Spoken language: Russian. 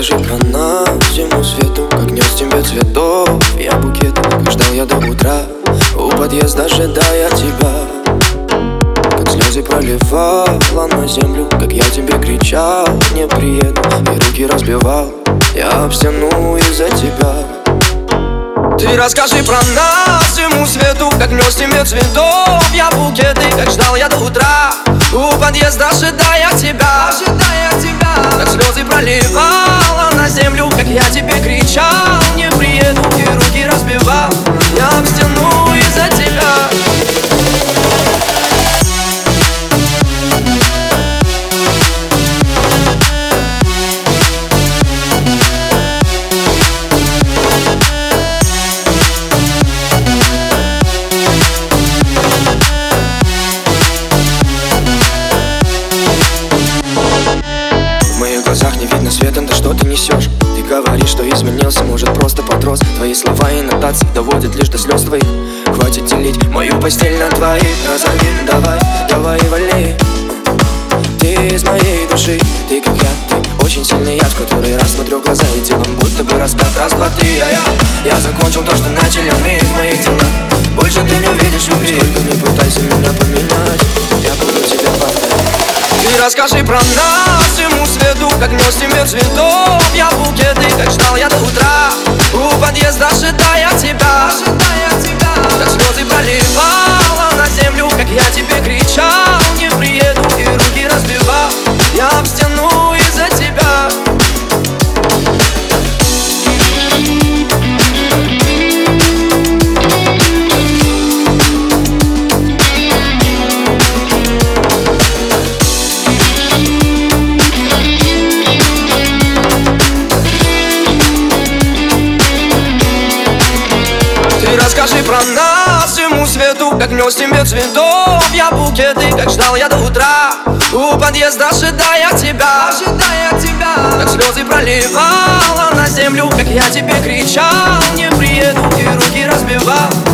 расскажи про нас всему свету Как нес тебе цветов, я букет Как ждал я до утра, у подъезда ожидая тебя. Как слезы проливала на землю Как я тебе кричал, не приеду И руки разбивал, я об из-за тебя. Ты расскажи про нас всему свету Как нес тебе цветов. Я букеты Как ждал я до утра. У подъезда ожидая тебя. Ожидая изменился, может просто подрос. Твои слова и нотации доводят лишь до слез твоих. Хватит делить мою постель на двоих Назови, давай, давай вали. Ты из моей души, ты как я, ты очень сильный я В который раз смотрю в глаза. И телом будто бы распят Раз, два, три, а я, я закончил то, что расскажи про нас всему свету Как нес тебе цветов. Я букеты Как ждал я до утра У подъезда ожидая тебя. Как слезы Ты расскажи про нас всему свету Как нес тебе цветов я букеты Как ждал я до утра. У подъезда ожидая тебя Ожидая тебя. Как слезы проливала на землю Как я тебе кричал не приеду и руки разбивал.